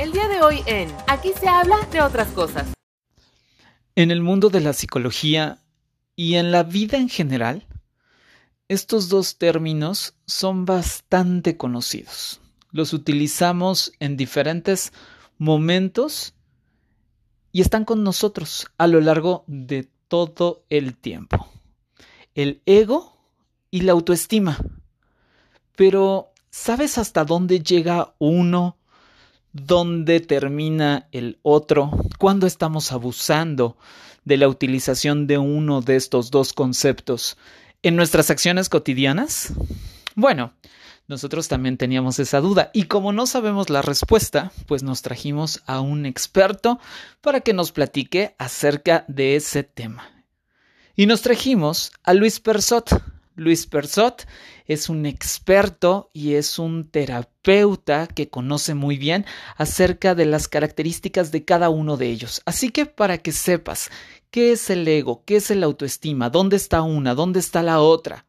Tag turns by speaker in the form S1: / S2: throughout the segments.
S1: El día de hoy en Aquí se habla de otras cosas.
S2: En el mundo de la psicología y en la vida en general, estos dos términos son bastante conocidos. Los utilizamos en diferentes momentos y están con nosotros a lo largo de todo el tiempo. El ego y la autoestima. Pero, ¿sabes hasta dónde llega uno? ¿Dónde termina el otro? ¿Cuándo estamos abusando de la utilización de uno de estos dos conceptos en nuestras acciones cotidianas? Bueno, nosotros también teníamos esa duda y como no sabemos la respuesta, pues nos trajimos a un experto para que nos platique acerca de ese tema. Y nos trajimos a Luis Persot. Luis Persot es un experto y es un terapeuta que conoce muy bien acerca de las características de cada uno de ellos. Así que para que sepas qué es el ego, qué es el autoestima, dónde está una, dónde está la otra,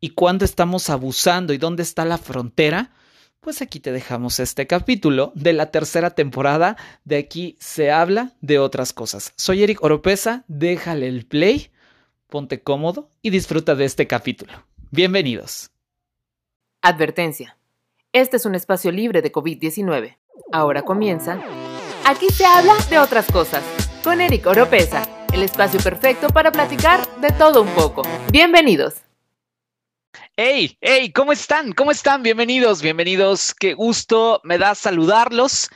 S2: y cuándo estamos abusando y dónde está la frontera, pues aquí te dejamos este capítulo de la tercera temporada. De aquí se habla de otras cosas. Soy Eric Oropesa, déjale el play, ponte cómodo y disfruta de este capítulo. Bienvenidos.
S1: Advertencia. Este es un espacio libre de COVID-19. Ahora comienza. Aquí se habla de otras cosas. Con Eric Oropesa, el espacio perfecto para platicar de todo un poco. Bienvenidos.
S2: Hey, hey, ¿cómo están? ¿Cómo están? Bienvenidos, bienvenidos. Qué gusto me da saludarlos.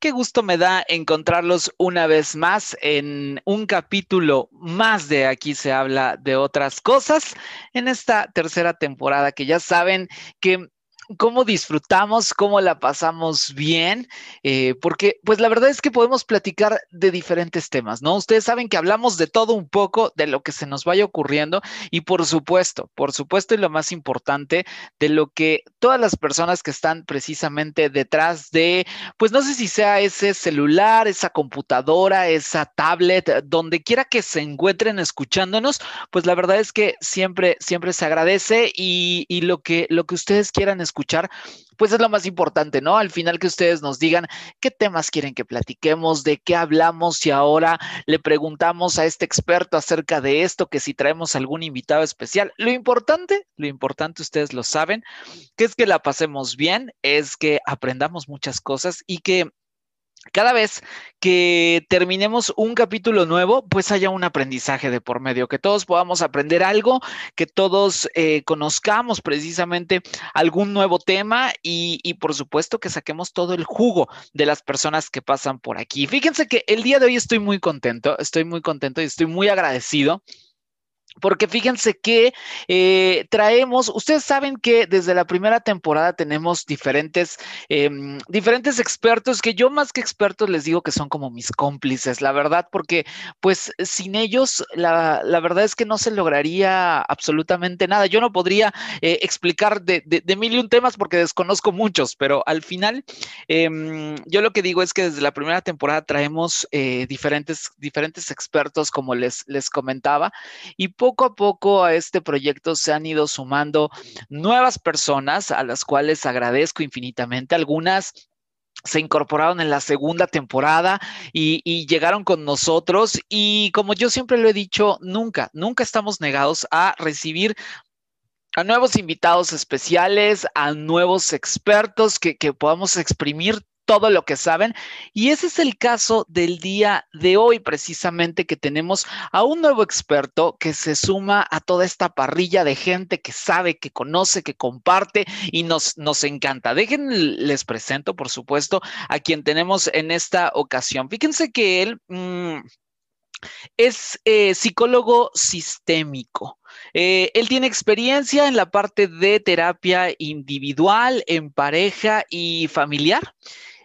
S2: Qué gusto me da encontrarlos una vez más en un capítulo más de Aquí se habla de otras cosas en esta tercera temporada que ya saben que cómo disfrutamos, cómo la pasamos bien, eh, porque pues la verdad es que podemos platicar de diferentes temas, ¿no? Ustedes saben que hablamos de todo un poco, de lo que se nos vaya ocurriendo y por supuesto, por supuesto y lo más importante, de lo que todas las personas que están precisamente detrás de, pues no sé si sea ese celular, esa computadora, esa tablet, donde quiera que se encuentren escuchándonos, pues la verdad es que siempre, siempre se agradece y, y lo, que, lo que ustedes quieran escuchar escuchar, pues es lo más importante, ¿no? Al final que ustedes nos digan qué temas quieren que platiquemos, de qué hablamos y ahora le preguntamos a este experto acerca de esto, que si traemos algún invitado especial. Lo importante, lo importante ustedes lo saben, que es que la pasemos bien, es que aprendamos muchas cosas y que cada vez que terminemos un capítulo nuevo, pues haya un aprendizaje de por medio, que todos podamos aprender algo, que todos eh, conozcamos precisamente algún nuevo tema y, y, por supuesto que saquemos todo el jugo de las personas que pasan por aquí. Fíjense que el día de hoy estoy muy contento, estoy muy contento y estoy muy agradecido porque fíjense que eh, traemos, ustedes saben que desde la primera temporada tenemos diferentes, eh, diferentes expertos, que yo más que expertos les digo que son como mis cómplices, la verdad, porque pues sin ellos la, la verdad es que no se lograría absolutamente nada. Yo no podría eh, explicar de, de, de, mil y un temas porque desconozco muchos, pero al final em, yo lo que digo es que desde la primera temporada traemos eh, diferentes, diferentes expertos, como les, les comentaba, y poco a poco a este proyecto se han ido sumando nuevas personas a las cuales agradezco infinitamente. Algunas se incorporaron en la segunda temporada y, y, llegaron con nosotros y como yo siempre lo he dicho, nunca, nunca estamos negados a recibir a nuevos invitados especiales, a nuevos expertos que, que podamos exprimir todo lo que saben. Y ese es el caso del día de hoy, precisamente, que tenemos a un nuevo experto que se suma a toda esta parrilla de gente que sabe, que conoce, que comparte y nos, nos encanta. Déjenles les presento, por supuesto, a quien tenemos en esta ocasión. Fíjense que él... Mmm, es eh, psicólogo sistémico. Eh, él tiene experiencia en la parte de terapia individual, en pareja y familiar.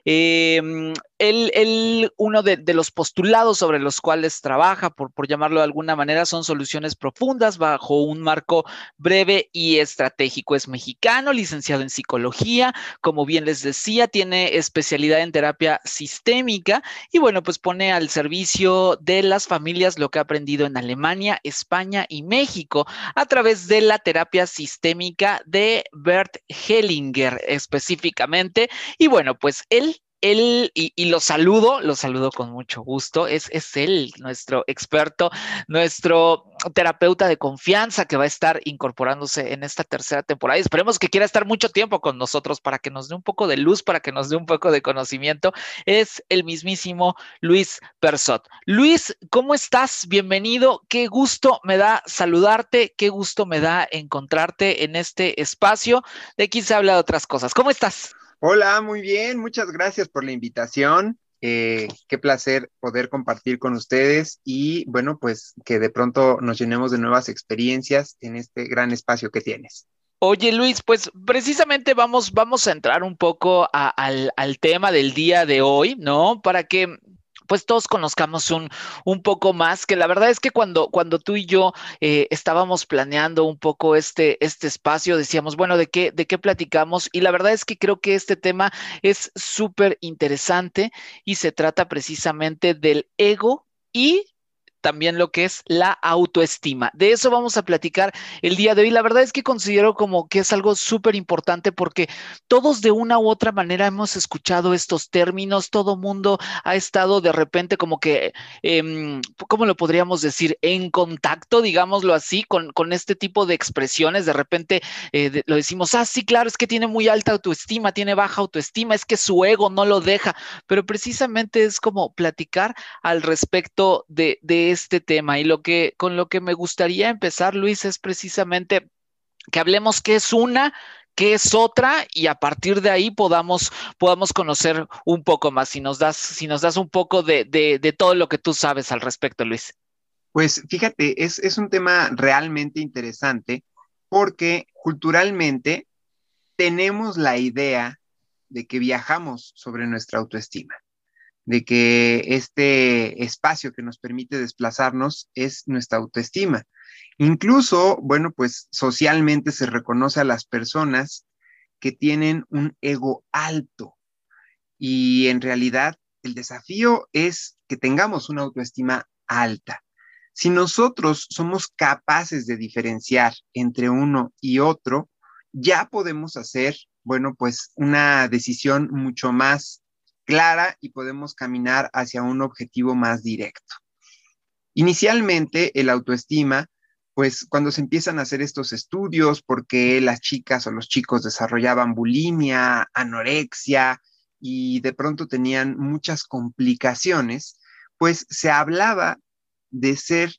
S2: Eh, él, uno de, de, los postulados sobre los cuales trabaja, por, por, llamarlo de alguna manera, son soluciones profundas bajo un marco breve y estratégico. Es mexicano, licenciado en psicología, como bien les decía, tiene especialidad en terapia sistémica y bueno, pues pone al servicio de las familias lo que ha aprendido en Alemania, España y México a través de la terapia sistémica de Bert Hellinger específicamente. Y bueno, pues él él, y, lo saludo, lo saludo con mucho gusto, es, es él, nuestro experto, nuestro terapeuta de confianza que va a estar incorporándose en esta tercera temporada. Y esperemos que quiera estar mucho tiempo con nosotros para que nos dé un poco de luz, para que nos dé un poco de conocimiento. Es el mismísimo Luis Persot. Luis, ¿cómo estás? Bienvenido. Qué gusto me da saludarte, qué gusto me da encontrarte en este espacio. De aquí se habla de otras cosas. ¿Cómo estás?
S3: Hola, muy bien, muchas gracias por la invitación. Eh, qué placer poder compartir con ustedes y bueno, pues que de pronto nos llenemos de nuevas experiencias en este gran espacio que tienes.
S2: Oye Luis, pues precisamente vamos, vamos a entrar un poco al, al tema del día de hoy, ¿no? Para que pues todos conozcamos un, un poco más, que la verdad es que cuando, cuando tú y yo eh, estábamos planeando un poco este, este espacio, decíamos, bueno, ¿de qué, ¿de qué platicamos? Y la verdad es que creo que este tema es súper interesante y se trata precisamente del ego y también lo que es la autoestima. De eso vamos a platicar el día de hoy. La verdad es que considero como que es algo súper importante porque todos de una u otra manera hemos escuchado estos términos, todo mundo ha estado de repente como que, eh, ¿cómo lo podríamos decir? En contacto, digámoslo así, con, con este tipo de expresiones. De repente eh, lo decimos, ah, sí, claro, es que tiene muy alta autoestima, tiene baja autoestima, es que su ego no lo deja, pero precisamente es como platicar al respecto de, de este tema. Y lo que con lo que me gustaría empezar, Luis, es precisamente que hablemos qué es una, qué es otra y a partir de ahí podamos, podamos conocer un poco más. Si nos das, si nos das un poco de, de, todo lo que tú sabes al respecto, Luis.
S3: Pues fíjate, es, es un tema realmente interesante porque culturalmente tenemos la idea de que viajamos sobre nuestra autoestima de que este espacio que nos permite desplazarnos es nuestra autoestima. Incluso, bueno, pues socialmente se reconoce a las personas que tienen un ego alto y en realidad el desafío es que tengamos una autoestima alta. Si nosotros somos capaces de diferenciar entre uno y otro, ya podemos hacer, bueno, pues una decisión mucho más clara y podemos caminar hacia un objetivo más directo. Inicialmente, el autoestima, pues cuando se empiezan a hacer estos estudios, porque las chicas o los chicos desarrollaban bulimia, anorexia y de pronto tenían muchas complicaciones, pues se hablaba de ser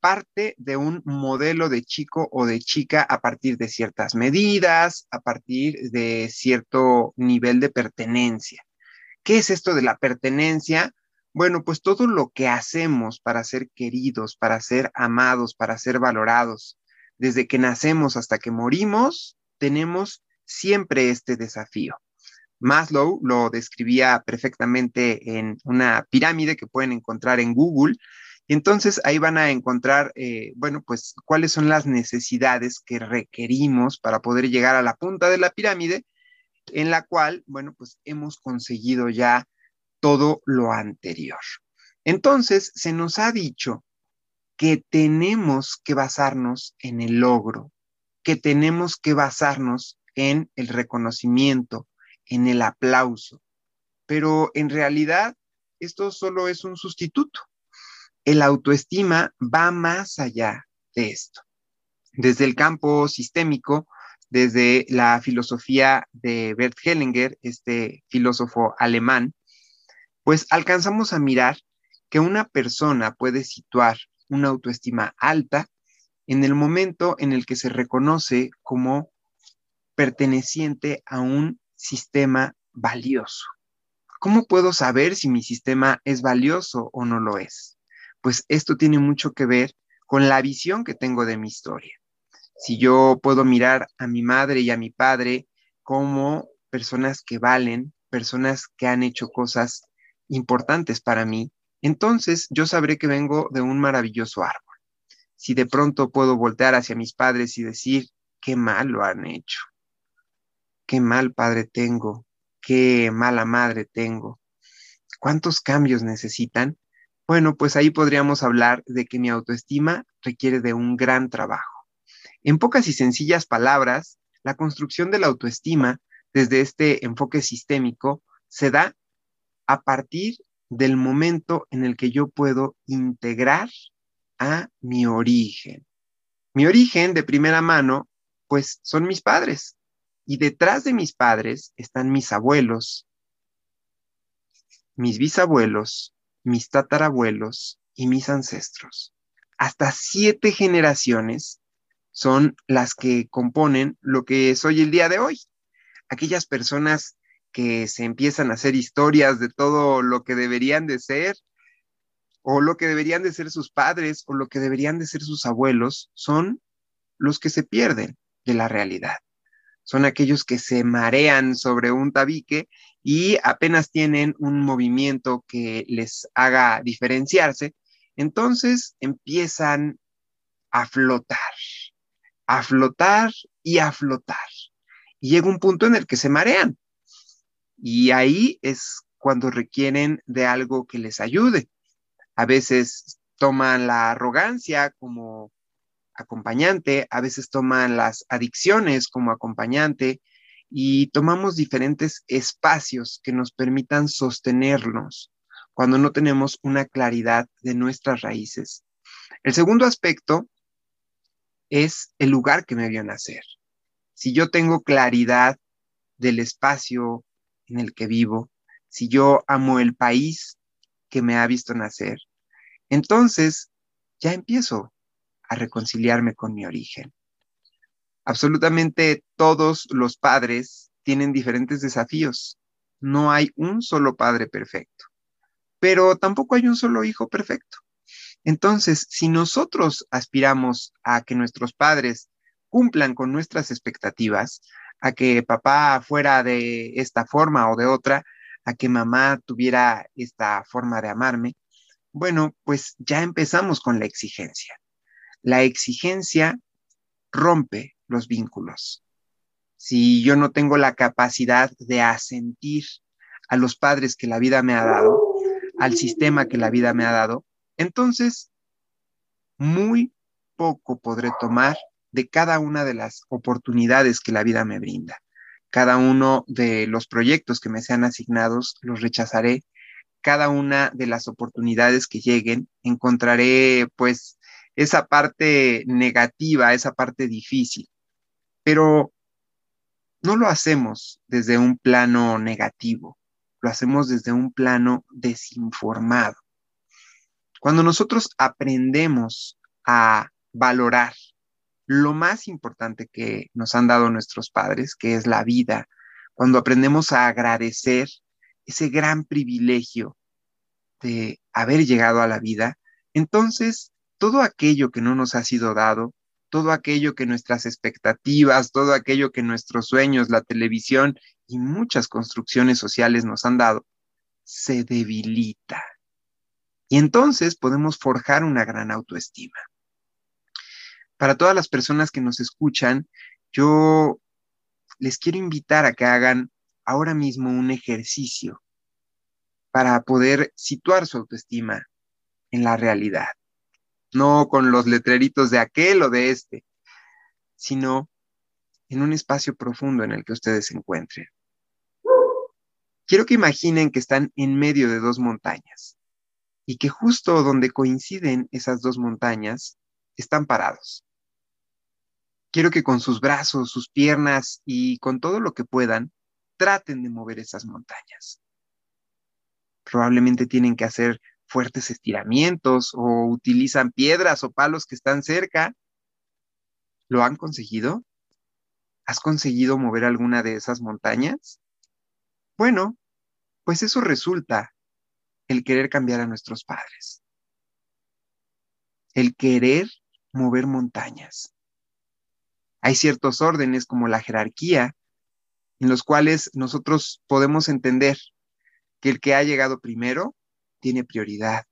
S3: parte de un modelo de chico o de chica a partir de ciertas medidas, a partir de cierto nivel de pertenencia. ¿Qué es esto de la pertenencia? Bueno, pues todo lo que hacemos para ser queridos, para ser amados, para ser valorados, desde que nacemos hasta que morimos, tenemos siempre este desafío. Maslow lo describía perfectamente en una pirámide que pueden encontrar en Google. Y entonces ahí van a encontrar, eh, bueno, pues cuáles son las necesidades que requerimos para poder llegar a la punta de la pirámide en la cual, bueno, pues hemos conseguido ya todo lo anterior. Entonces, se nos ha dicho que tenemos que basarnos en el logro, que tenemos que basarnos en el reconocimiento, en el aplauso, pero en realidad esto solo es un sustituto. El autoestima va más allá de esto. Desde el campo sistémico, desde la filosofía de Bert Hellinger, este filósofo alemán, pues alcanzamos a mirar que una persona puede situar una autoestima alta en el momento en el que se reconoce como perteneciente a un sistema valioso. ¿Cómo puedo saber si mi sistema es valioso o no lo es? Pues esto tiene mucho que ver con la visión que tengo de mi historia si yo puedo mirar a mi madre y a mi padre como personas que valen, personas que han hecho cosas importantes para mí, entonces yo sabré que vengo de un maravilloso árbol. Si de pronto puedo voltear hacia mis padres y decir, qué mal lo han hecho, qué mal padre tengo, qué mala madre tengo, ¿cuántos cambios necesitan? Bueno, pues ahí podríamos hablar de que mi autoestima requiere de un gran trabajo. En pocas y sencillas palabras, la construcción de la autoestima desde este enfoque sistémico se da a partir del momento en el que yo puedo integrar a mi origen. Mi origen de primera mano, pues son mis padres. Y detrás de mis padres están mis abuelos, mis bisabuelos, mis tatarabuelos y mis ancestros. Hasta siete generaciones son las que componen lo que soy el día de hoy. Aquellas personas que se empiezan a hacer historias de todo lo que deberían de ser, o lo que deberían de ser sus padres, o lo que deberían de ser sus abuelos, son los que se pierden de la realidad. Son aquellos que se marean sobre un tabique y apenas tienen un movimiento que les haga diferenciarse, entonces empiezan a flotar a flotar y a flotar. Y llega un punto en el que se marean. Y ahí es cuando requieren de algo que les ayude. A veces toman la arrogancia como acompañante, a veces toman las adicciones como acompañante y tomamos diferentes espacios que nos permitan sostenernos cuando no tenemos una claridad de nuestras raíces. El segundo aspecto es el lugar que me vio nacer. Si yo tengo claridad del espacio en el que vivo, si yo amo el país que me ha visto nacer, entonces ya empiezo a reconciliarme con mi origen. Absolutamente todos los padres tienen diferentes desafíos. No hay un solo padre perfecto, pero tampoco hay un solo hijo perfecto. Entonces, si nosotros aspiramos a que nuestros padres cumplan con nuestras expectativas, a que papá fuera de esta forma o de otra, a que mamá tuviera esta forma de amarme, bueno, pues ya empezamos con la exigencia. La exigencia rompe los vínculos. Si yo no tengo la capacidad de asentir a los padres que la vida me ha dado, al sistema que la vida me ha dado, entonces, muy poco podré tomar de cada una de las oportunidades que la vida me brinda. Cada uno de los proyectos que me sean asignados los rechazaré. Cada una de las oportunidades que lleguen encontraré pues esa parte negativa, esa parte difícil. Pero no lo hacemos desde un plano negativo, lo hacemos desde un plano desinformado. Cuando nosotros aprendemos a valorar lo más importante que nos han dado nuestros padres, que es la vida, cuando aprendemos a agradecer ese gran privilegio de haber llegado a la vida, entonces todo aquello que no nos ha sido dado, todo aquello que nuestras expectativas, todo aquello que nuestros sueños, la televisión y muchas construcciones sociales nos han dado, se debilita. Y entonces podemos forjar una gran autoestima. Para todas las personas que nos escuchan, yo les quiero invitar a que hagan ahora mismo un ejercicio para poder situar su autoestima en la realidad. No con los letreritos de aquel o de este, sino en un espacio profundo en el que ustedes se encuentren. Quiero que imaginen que están en medio de dos montañas y que justo donde coinciden esas dos montañas están parados. Quiero que con sus brazos, sus piernas y con todo lo que puedan, traten de mover esas montañas. Probablemente tienen que hacer fuertes estiramientos o utilizan piedras o palos que están cerca. ¿Lo han conseguido? ¿Has conseguido mover alguna de esas montañas? Bueno, pues eso resulta el querer cambiar a nuestros padres, el querer mover montañas. Hay ciertos órdenes como la jerarquía en los cuales nosotros podemos entender que el que ha llegado primero tiene prioridad.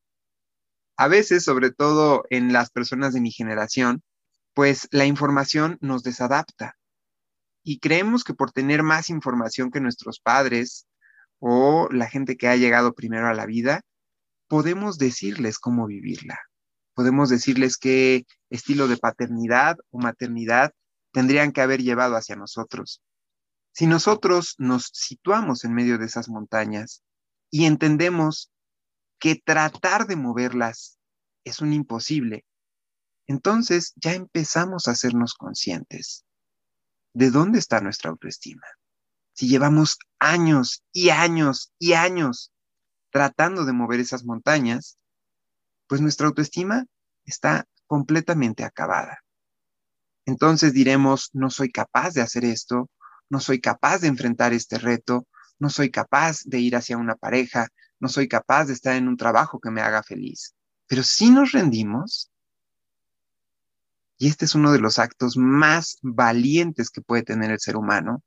S3: A veces, sobre todo en las personas de mi generación, pues la información nos desadapta y creemos que por tener más información que nuestros padres, o la gente que ha llegado primero a la vida, podemos decirles cómo vivirla. Podemos decirles qué estilo de paternidad o maternidad tendrían que haber llevado hacia nosotros. Si nosotros nos situamos en medio de esas montañas y entendemos que tratar de moverlas es un imposible, entonces ya empezamos a hacernos conscientes de dónde está nuestra autoestima. Si llevamos años y años y años tratando de mover esas montañas, pues nuestra autoestima está completamente acabada. Entonces diremos, no soy capaz de hacer esto, no soy capaz de enfrentar este reto, no soy capaz de ir hacia una pareja, no soy capaz de estar en un trabajo que me haga feliz. Pero si nos rendimos, y este es uno de los actos más valientes que puede tener el ser humano,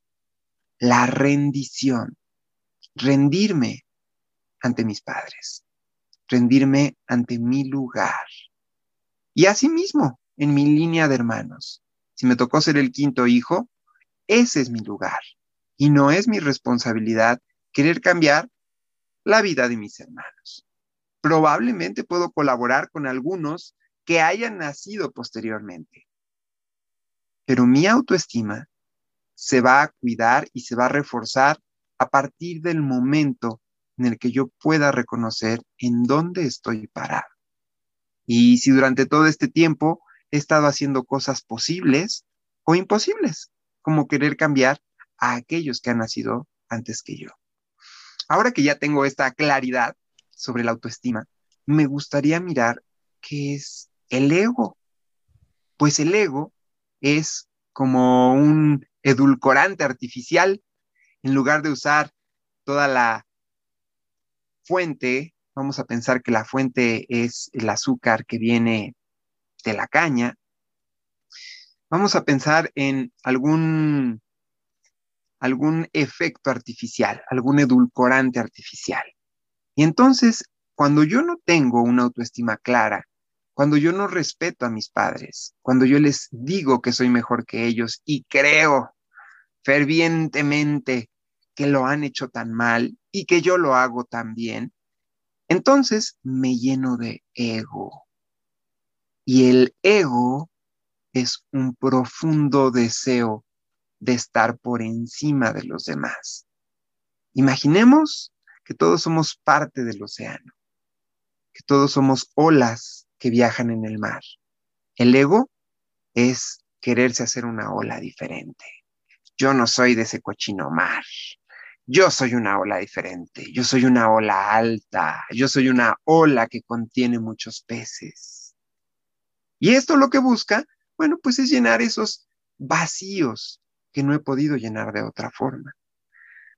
S3: la rendición, rendirme ante mis padres, rendirme ante mi lugar. Y asimismo, en mi línea de hermanos, si me tocó ser el quinto hijo, ese es mi lugar. Y no es mi responsabilidad querer cambiar la vida de mis hermanos. Probablemente puedo colaborar con algunos que hayan nacido posteriormente. Pero mi autoestima se va a cuidar y se va a reforzar a partir del momento en el que yo pueda reconocer en dónde estoy parado. Y si durante todo este tiempo he estado haciendo cosas posibles o imposibles, como querer cambiar a aquellos que han nacido antes que yo. Ahora que ya tengo esta claridad sobre la autoestima, me gustaría mirar qué es el ego. Pues el ego es como un edulcorante artificial. En lugar de usar toda la fuente, vamos a pensar que la fuente es el azúcar que viene de la caña. Vamos a pensar en algún, algún efecto artificial, algún edulcorante artificial. Y entonces, cuando yo no tengo una autoestima clara, cuando yo no respeto a mis padres, cuando yo les digo que soy mejor que ellos y creo fervientemente que lo han hecho tan mal y que yo lo hago tan bien, entonces me lleno de ego. Y el ego es un profundo deseo de estar por encima de los demás. Imaginemos que todos somos parte del océano, que todos somos olas que viajan en el mar. El ego es quererse hacer una ola diferente. Yo no soy de ese cochino mar. Yo soy una ola diferente. Yo soy una ola alta. Yo soy una ola que contiene muchos peces. Y esto lo que busca, bueno, pues es llenar esos vacíos que no he podido llenar de otra forma.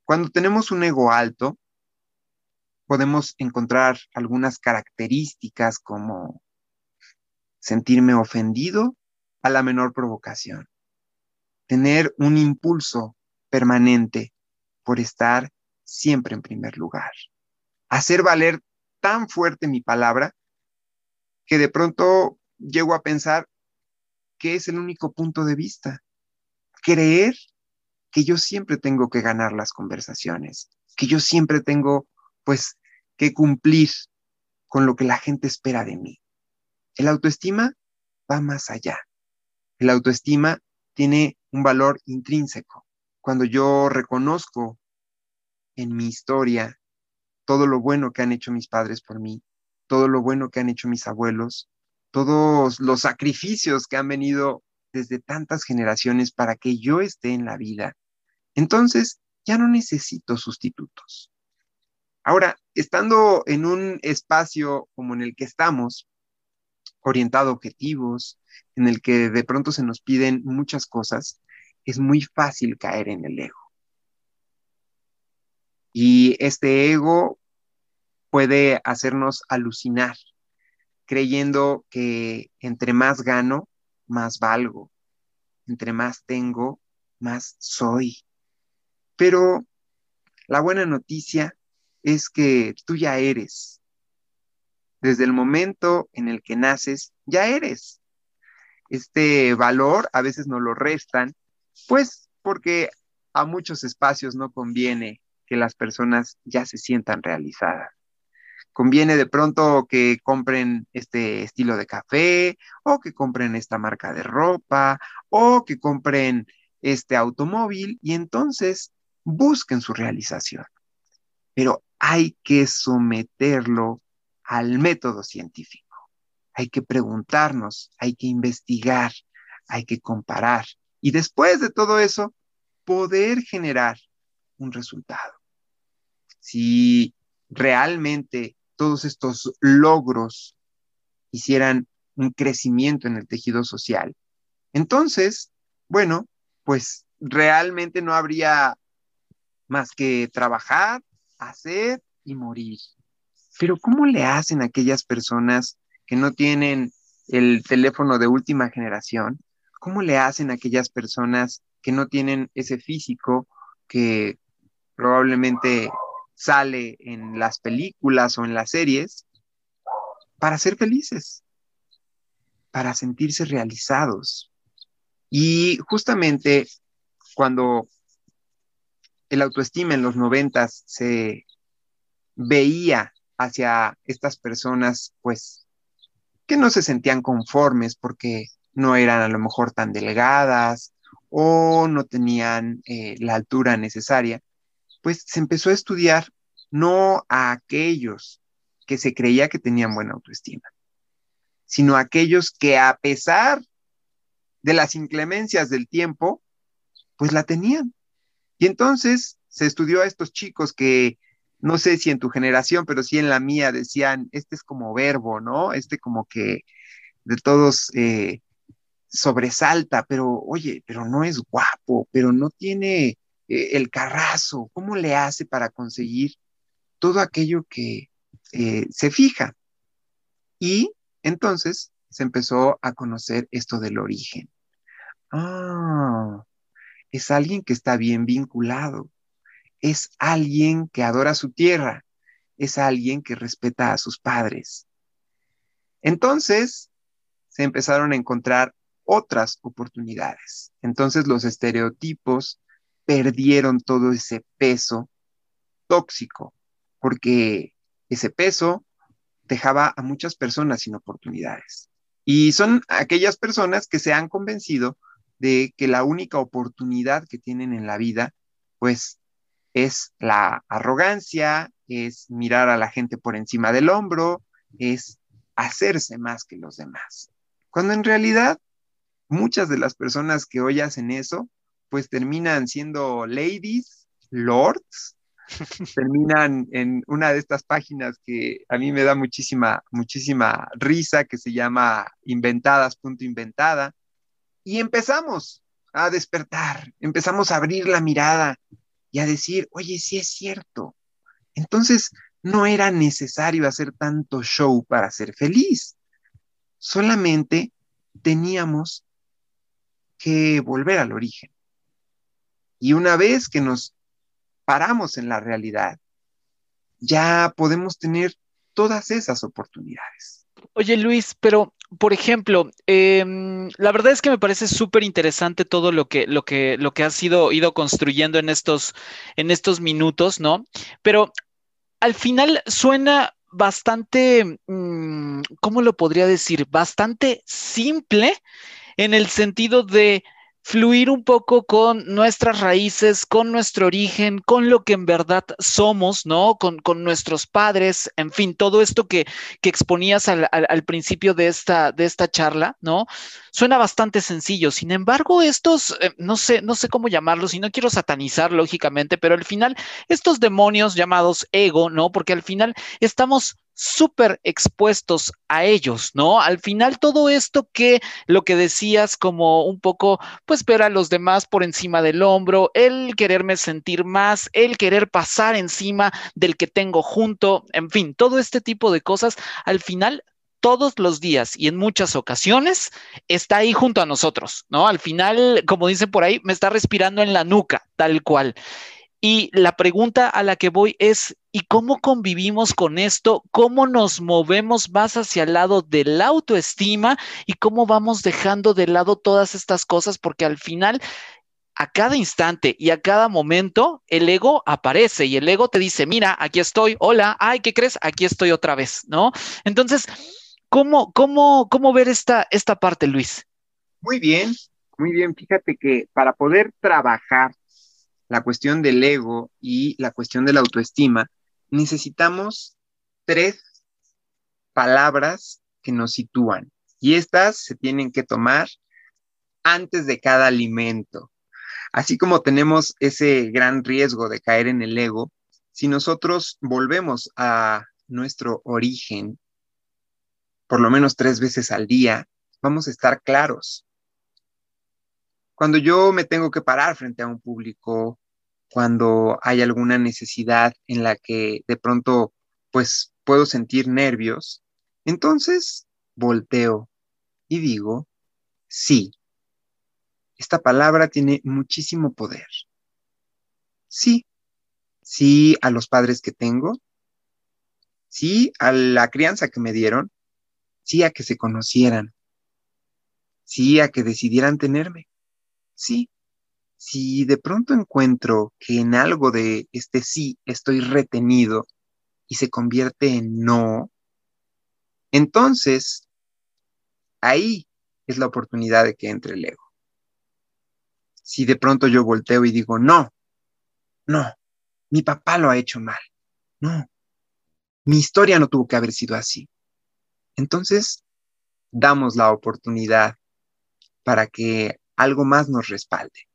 S3: Cuando tenemos un ego alto, podemos encontrar algunas características como sentirme ofendido a la menor provocación, tener un impulso permanente por estar siempre en primer lugar, hacer valer tan fuerte mi palabra que de pronto llego a pensar que es el único punto de vista, creer que yo siempre tengo que ganar las conversaciones, que yo siempre tengo pues que cumplir con lo que la gente espera de mí. El autoestima va más allá. El autoestima tiene un valor intrínseco. Cuando yo reconozco en mi historia todo lo bueno que han hecho mis padres por mí, todo lo bueno que han hecho mis abuelos, todos los sacrificios que han venido desde tantas generaciones para que yo esté en la vida, entonces ya no necesito sustitutos. Ahora, estando en un espacio como en el que estamos, orientado a objetivos, en el que de pronto se nos piden muchas cosas, es muy fácil caer en el ego. Y este ego puede hacernos alucinar, creyendo que entre más gano, más valgo, entre más tengo, más soy. Pero la buena noticia es que tú ya eres desde el momento en el que naces, ya eres. Este valor a veces no lo restan, pues porque a muchos espacios no conviene que las personas ya se sientan realizadas. Conviene de pronto que compren este estilo de café o que compren esta marca de ropa o que compren este automóvil y entonces busquen su realización. Pero hay que someterlo al método científico. Hay que preguntarnos, hay que investigar, hay que comparar y después de todo eso, poder generar un resultado. Si realmente todos estos logros hicieran un crecimiento en el tejido social, entonces, bueno, pues realmente no habría más que trabajar, hacer y morir. Pero ¿cómo le hacen aquellas personas que no tienen el teléfono de última generación? ¿Cómo le hacen aquellas personas que no tienen ese físico que probablemente sale en las películas o en las series para ser felices, para sentirse realizados? Y justamente cuando el autoestima en los noventas se veía hacia estas personas, pues, que no se sentían conformes porque no eran a lo mejor tan delgadas o no tenían eh, la altura necesaria, pues se empezó a estudiar no a aquellos que se creía que tenían buena autoestima, sino a aquellos que a pesar de las inclemencias del tiempo, pues la tenían. Y entonces se estudió a estos chicos que no sé si en tu generación, pero sí en la mía decían, este es como verbo, ¿no? Este como que de todos eh, sobresalta, pero oye, pero no es guapo, pero no tiene eh, el carrazo, ¿cómo le hace para conseguir todo aquello que eh, se fija? Y entonces se empezó a conocer esto del origen. Ah, es alguien que está bien vinculado, es alguien que adora su tierra, es alguien que respeta a sus padres. Entonces se empezaron a encontrar otras oportunidades. Entonces los estereotipos perdieron todo ese peso tóxico, porque ese peso dejaba a muchas personas sin oportunidades. Y son aquellas personas que se han convencido de que la única oportunidad que tienen en la vida, pues, es la arrogancia, es mirar a la gente por encima del hombro, es hacerse más que los demás. Cuando en realidad muchas de las personas que hoy hacen eso, pues terminan siendo ladies, lords, terminan en una de estas páginas que a mí me da muchísima, muchísima risa, que se llama inventadas.inventada. Y empezamos a despertar, empezamos a abrir la mirada y a decir, oye, sí es cierto. Entonces, no era necesario hacer tanto show para ser feliz. Solamente teníamos que volver al origen. Y una vez que nos paramos en la realidad, ya podemos tener todas esas oportunidades.
S2: Oye Luis, pero por ejemplo, em, la verdad es que me parece súper interesante todo lo que, lo que, lo que has ido, ido construyendo en estos, en estos minutos, ¿no? Pero al final suena bastante, mm, ¿cómo lo podría decir? Bastante simple en el sentido de fluir un poco con nuestras raíces, con nuestro origen, con lo que en verdad somos, ¿no? Con, nuestros padres, en fin, todo esto que, exponías al, principio de esta, de esta charla, ¿no? Suena bastante sencillo. Sin embargo, estos, eh, no sé, no sé cómo llamarlos y no quiero satanizar lógicamente, pero al final, estos demonios llamados ego, ¿no? Porque al final estamos súper expuestos a ellos, ¿no? Al final todo esto que lo que decías como un poco, pues ver a los demás por encima del hombro, el quererme sentir más, el querer pasar encima del que tengo junto, en fin, todo este tipo de cosas, al final todos los días y en muchas ocasiones está ahí junto a nosotros, ¿no? Al final, como dicen por ahí, me está respirando en la nuca, tal cual. Y la pregunta a la que voy es, ¿y cómo convivimos con esto? ¿Cómo nos movemos más hacia el lado de la autoestima y cómo vamos dejando de lado todas estas cosas? Porque al final, a cada instante y a cada momento, el ego aparece y el ego te dice, mira, aquí estoy, hola, ay, ¿qué crees? Aquí estoy otra vez, ¿no? Entonces, ¿cómo, cómo, cómo ver esta, esta parte, Luis?
S3: Muy bien. Muy bien, fíjate que para poder trabajar la cuestión del ego y la cuestión de la autoestima, necesitamos tres palabras que nos sitúan y estas se tienen que tomar antes de cada alimento. Así como tenemos ese gran riesgo de caer en el ego, si nosotros volvemos a nuestro origen por lo menos tres veces al día, vamos a estar claros cuando yo me tengo que parar frente a un público, cuando hay alguna necesidad en la que de pronto pues puedo sentir nervios, entonces volteo y digo, sí, esta palabra tiene muchísimo poder. Sí, sí a los padres que tengo, sí a la crianza que me dieron, sí a que se conocieran, sí a que decidieran tenerme. Sí, si de pronto encuentro que en algo de este sí estoy retenido y se convierte en no, entonces ahí es la oportunidad de que entre el ego. Si de pronto yo volteo y digo, no, no, mi papá lo ha hecho mal, no, mi historia no tuvo que haber sido así. Entonces, damos la oportunidad para que algo más nos respalde.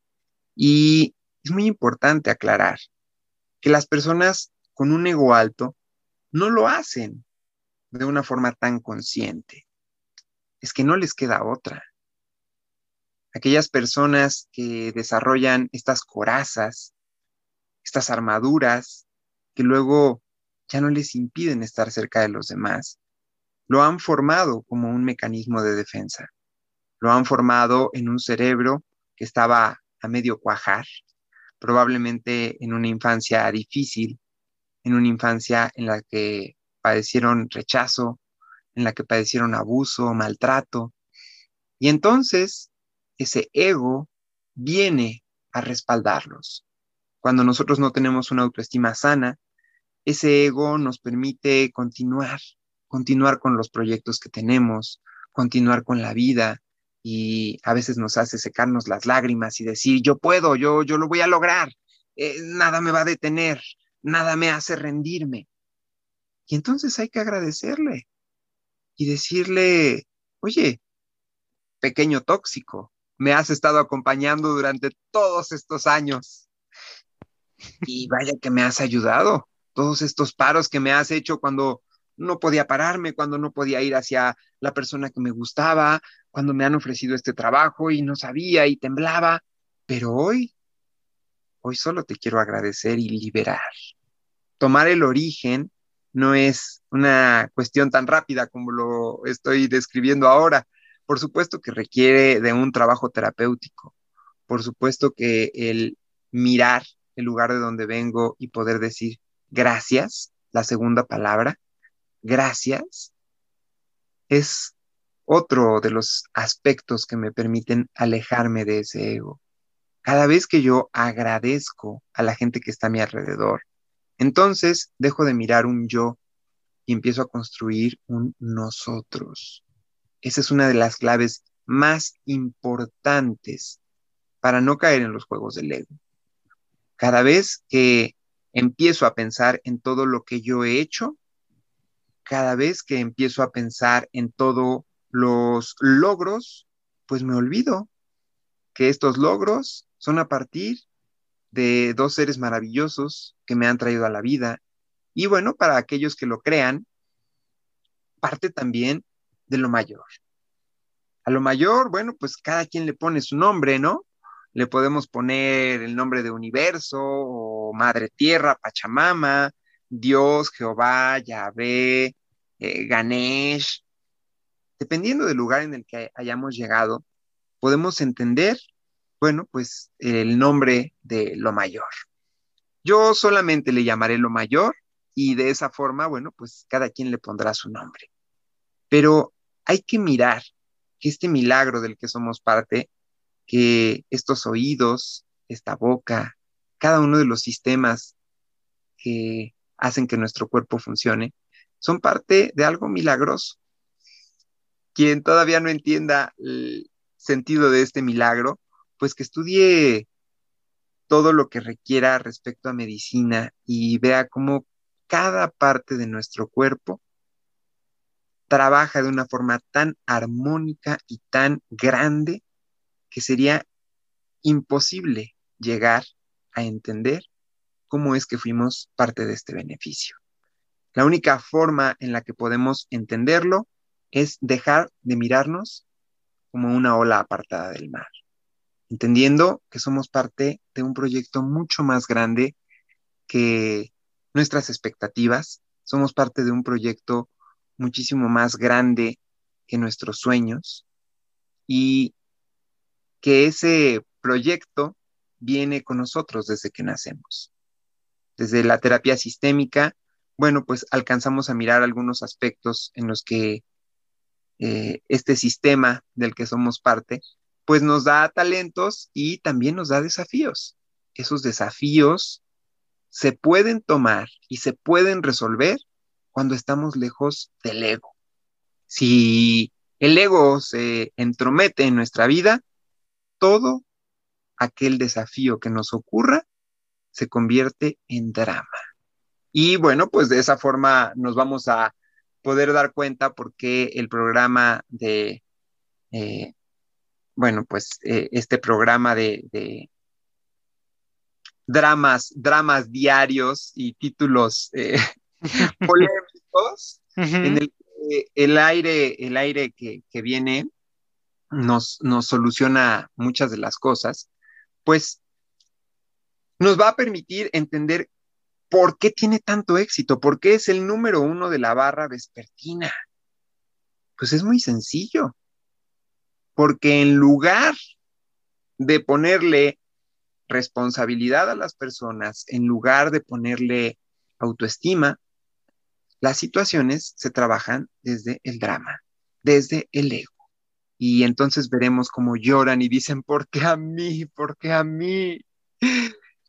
S3: Y es muy importante aclarar que las personas con un ego alto no lo hacen de una forma tan consciente. Es que no les queda otra. Aquellas personas que desarrollan estas corazas, estas armaduras, que luego ya no les impiden estar cerca de los demás, lo han formado como un mecanismo de defensa lo han formado en un cerebro que estaba a medio cuajar, probablemente en una infancia difícil, en una infancia en la que padecieron rechazo, en la que padecieron abuso, maltrato. Y entonces ese ego viene a respaldarlos. Cuando nosotros no tenemos una autoestima sana, ese ego nos permite continuar, continuar con los proyectos que tenemos, continuar con la vida, y a veces nos hace secarnos las lágrimas y decir, yo puedo, yo, yo lo voy a lograr, eh, nada me va a detener, nada me hace rendirme. Y entonces hay que agradecerle y decirle, oye, pequeño tóxico, me has estado acompañando durante todos estos años. Y vaya que me has ayudado, todos estos paros que me has hecho cuando no podía pararme, cuando no podía ir hacia la persona que me gustaba, cuando me han ofrecido este trabajo y no sabía y temblaba, pero hoy, hoy solo te quiero agradecer y liberar. Tomar el origen no es una cuestión tan rápida como lo estoy describiendo ahora. Por supuesto que requiere de un trabajo terapéutico. Por supuesto que el mirar el lugar de donde vengo y poder decir gracias, la segunda palabra, gracias, es otro de los aspectos que me permiten alejarme de ese ego. Cada vez que yo agradezco a la gente que está a mi alrededor, entonces dejo de mirar un yo y empiezo a construir un nosotros. Esa es una de las claves más importantes para no caer en los juegos del ego. Cada vez que empiezo a pensar en todo lo que yo he hecho, cada vez que empiezo a pensar en todo los logros, pues me olvido que estos logros son a partir de dos seres maravillosos que me han traído a la vida. Y bueno, para aquellos que lo crean, parte también de lo mayor. A lo mayor, bueno, pues cada quien le pone su nombre, ¿no? Le podemos poner el nombre de universo o Madre Tierra, Pachamama, Dios, Jehová, Yahvé, eh, Ganesh, dependiendo del lugar en el que hayamos llegado, podemos entender, bueno, pues el nombre de lo mayor. Yo solamente le llamaré lo mayor y de esa forma, bueno, pues cada quien le pondrá su nombre. Pero hay que mirar que este milagro del que somos parte, que estos oídos, esta boca, cada uno de los sistemas que hacen que nuestro cuerpo funcione, son parte de algo milagroso quien todavía no entienda el sentido de este milagro, pues que estudie todo lo que requiera respecto a medicina y vea cómo cada parte de nuestro cuerpo trabaja de una forma tan armónica y tan grande que sería imposible llegar a entender cómo es que fuimos parte de este beneficio. La única forma en la que podemos entenderlo es dejar de mirarnos como una ola apartada del mar, entendiendo que somos parte de un proyecto mucho más grande que nuestras expectativas, somos parte de un proyecto muchísimo más grande que nuestros sueños y que ese proyecto viene con nosotros desde que nacemos. Desde la terapia sistémica, bueno, pues alcanzamos a mirar algunos aspectos en los que eh, este sistema del que somos parte, pues nos da talentos y también nos da desafíos. Esos desafíos se pueden tomar y se pueden resolver cuando estamos lejos del ego. Si el ego se entromete en nuestra vida, todo aquel desafío que nos ocurra se convierte en drama. Y bueno, pues de esa forma nos vamos a poder dar cuenta por qué el programa de, eh, bueno, pues eh, este programa de, dramas, dramas diarios y títulos eh, polémicos, en el que el aire, el aire que, viene nos, nos soluciona muchas de las cosas, pues nos va a permitir entender por qué tiene tanto éxito, por qué es el número uno de la barra vespertina. Pues es muy sencillo, porque en lugar de ponerle responsabilidad a las personas, en lugar de ponerle autoestima, las situaciones se trabajan desde el drama, desde el ego. Y entonces veremos cómo lloran y dicen, ¿por qué a mí? ¿Por qué a mí?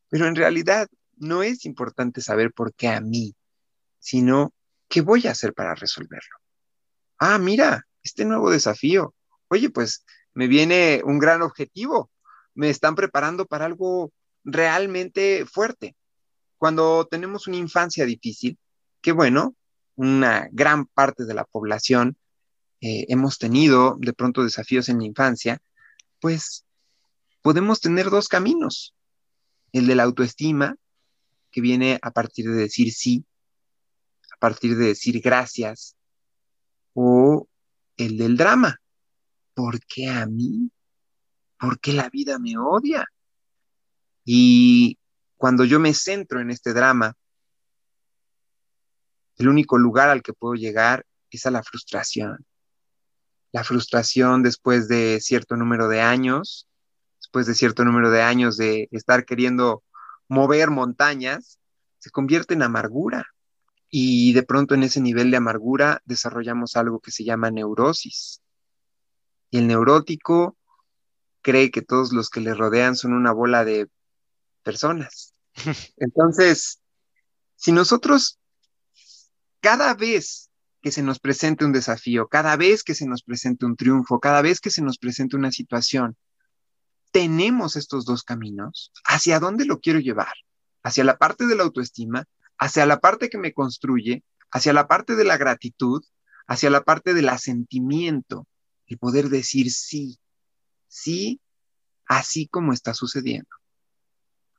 S3: Pero en realidad no es importante saber por qué a mí, sino qué voy a hacer para resolverlo. Ah, mira, este nuevo desafío. Oye, pues me viene un gran objetivo. Me están preparando para algo realmente fuerte. Cuando tenemos una infancia difícil, qué bueno, una gran parte de la población eh, hemos tenido de pronto desafíos en la infancia, pues podemos tener dos caminos. El de la autoestima, que viene a partir de decir sí, a partir de decir gracias, o el del drama. ¿Por qué a mí? ¿Por qué la vida me odia? Y cuando yo me centro en este drama, el único lugar al que puedo llegar es a la frustración. La frustración después de cierto número de años, después de cierto número de años de estar queriendo mover montañas, se convierte en amargura. Y de pronto en ese nivel de amargura desarrollamos algo que se llama neurosis. Y el neurótico cree que todos los que le rodean son una bola de personas. Entonces, si nosotros cada vez que se nos presente un desafío, cada vez que se nos presente un triunfo, cada vez que se nos presente una situación, tenemos estos dos caminos. ¿Hacia dónde lo quiero llevar? ¿Hacia la parte de la autoestima? ¿Hacia la parte que me construye? ¿Hacia la parte de la gratitud? ¿Hacia la parte del asentimiento? Y poder decir sí, sí, así como está sucediendo.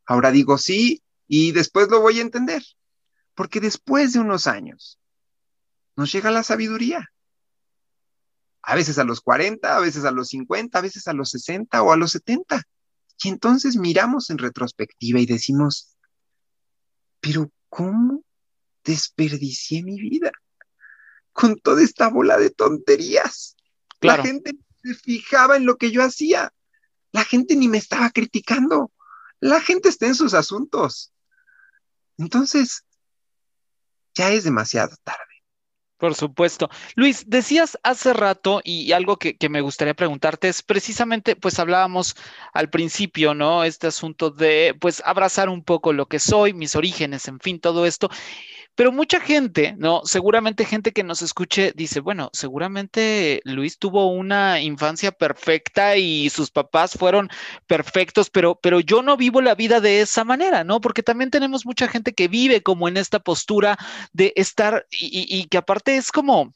S3: Ahora digo sí y después lo voy a entender. Porque después de unos años nos llega la sabiduría. A veces a los 40, a veces a los 50, a veces a los 60 o a los 70. Y entonces miramos en retrospectiva y decimos, pero ¿cómo desperdicié mi vida? Con toda esta bola de tonterías. La gente se fijaba en lo que yo hacía. La gente ni me estaba criticando. La gente está en sus asuntos. Entonces, ya es demasiado tarde.
S2: Por supuesto. Luis, decías hace rato y, algo que, me gustaría preguntarte es precisamente, pues hablábamos al principio, ¿no? Este asunto de, pues, abrazar un poco lo que soy, mis orígenes, en fin, todo esto. Pero mucha gente, ¿no? Seguramente gente que nos escuche dice, bueno, seguramente Luis tuvo una infancia perfecta y sus papás fueron perfectos, pero, pero yo no vivo la vida de esa manera, ¿no? Porque también tenemos mucha gente que vive como en esta postura de estar y, y que aparte es como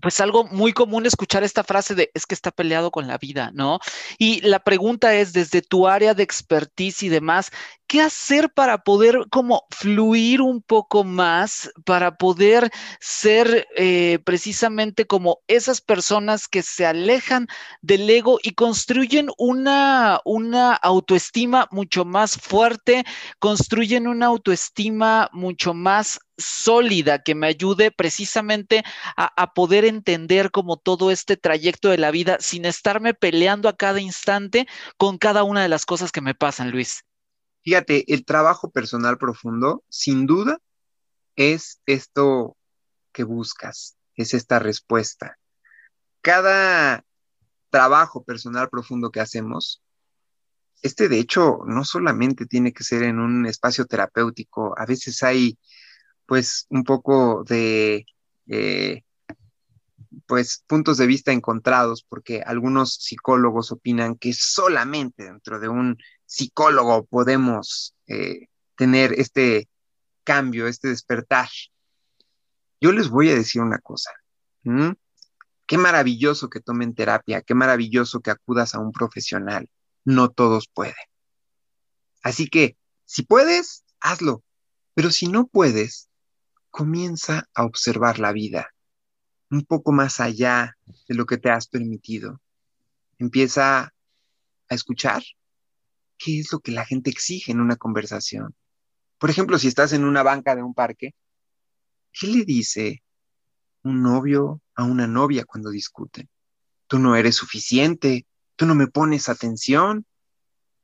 S2: pues algo muy común escuchar esta frase de es que está peleado con la vida, ¿no? Y la pregunta es, desde tu área de expertise y demás, ¿qué hacer para poder como fluir un poco más, para poder ser eh, precisamente como esas personas que se alejan del ego y construyen una, una autoestima mucho más fuerte, construyen una autoestima mucho más sólida que me ayude precisamente a, poder entender como todo este trayecto de la vida sin estarme peleando a cada instante con cada una de las cosas que me pasan, Luis.
S3: Fíjate, el trabajo personal profundo, sin duda, es esto que buscas, es esta respuesta. Cada trabajo personal profundo que hacemos, este de hecho no solamente tiene que ser en un espacio terapéutico, a veces hay pues un poco de, eh, pues, puntos de vista encontrados, porque algunos psicólogos opinan que solamente dentro de un psicólogo podemos eh, tener este cambio, este despertar. Yo les voy a decir una cosa. Qué maravilloso que tomen terapia, qué maravilloso que acudas a un profesional. No todos pueden. Así que, si puedes, hazlo. Pero si no puedes, comienza a observar la vida un poco más allá de lo que te has permitido. Empieza a escuchar qué es lo que la gente exige en una conversación. Por ejemplo, si estás en una banca de un parque, ¿qué le dice un novio a una novia cuando discuten? Tú no eres suficiente, tú no me pones atención,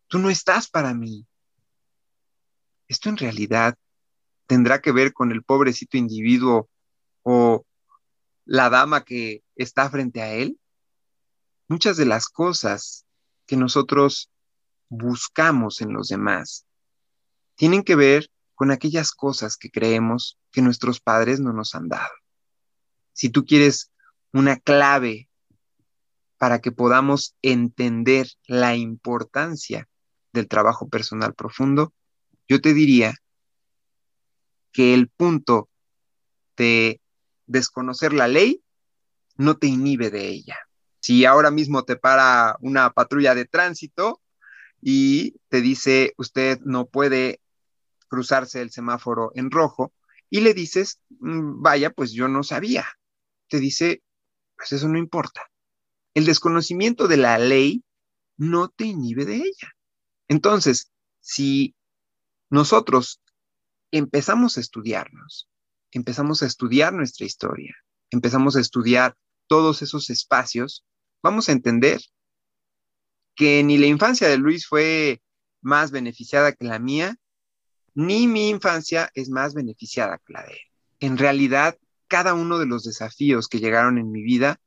S3: tú no estás para mí. Esto en realidad tendrá que ver con el pobrecito individuo o la dama que está frente a él? Muchas de las cosas que nosotros buscamos en los demás tienen que ver con aquellas cosas que creemos que nuestros padres no nos han dado. Si tú quieres una clave para que podamos entender la importancia del trabajo personal profundo, yo te diría que el punto de desconocer la ley no te inhibe de ella. Si ahora mismo te para una patrulla de tránsito y te dice usted no puede cruzarse el semáforo en rojo y le dices, mm, vaya, pues yo no sabía. Te dice, pues eso no importa. El desconocimiento de la ley no te inhibe de ella. Entonces, si nosotros empezamos a estudiarnos, empezamos a estudiar nuestra historia, empezamos a estudiar todos esos espacios, vamos a entender que ni la infancia de Luis fue más beneficiada que la mía, ni mi infancia es más beneficiada que la de él. En realidad, cada uno de los desafíos que llegaron en mi vida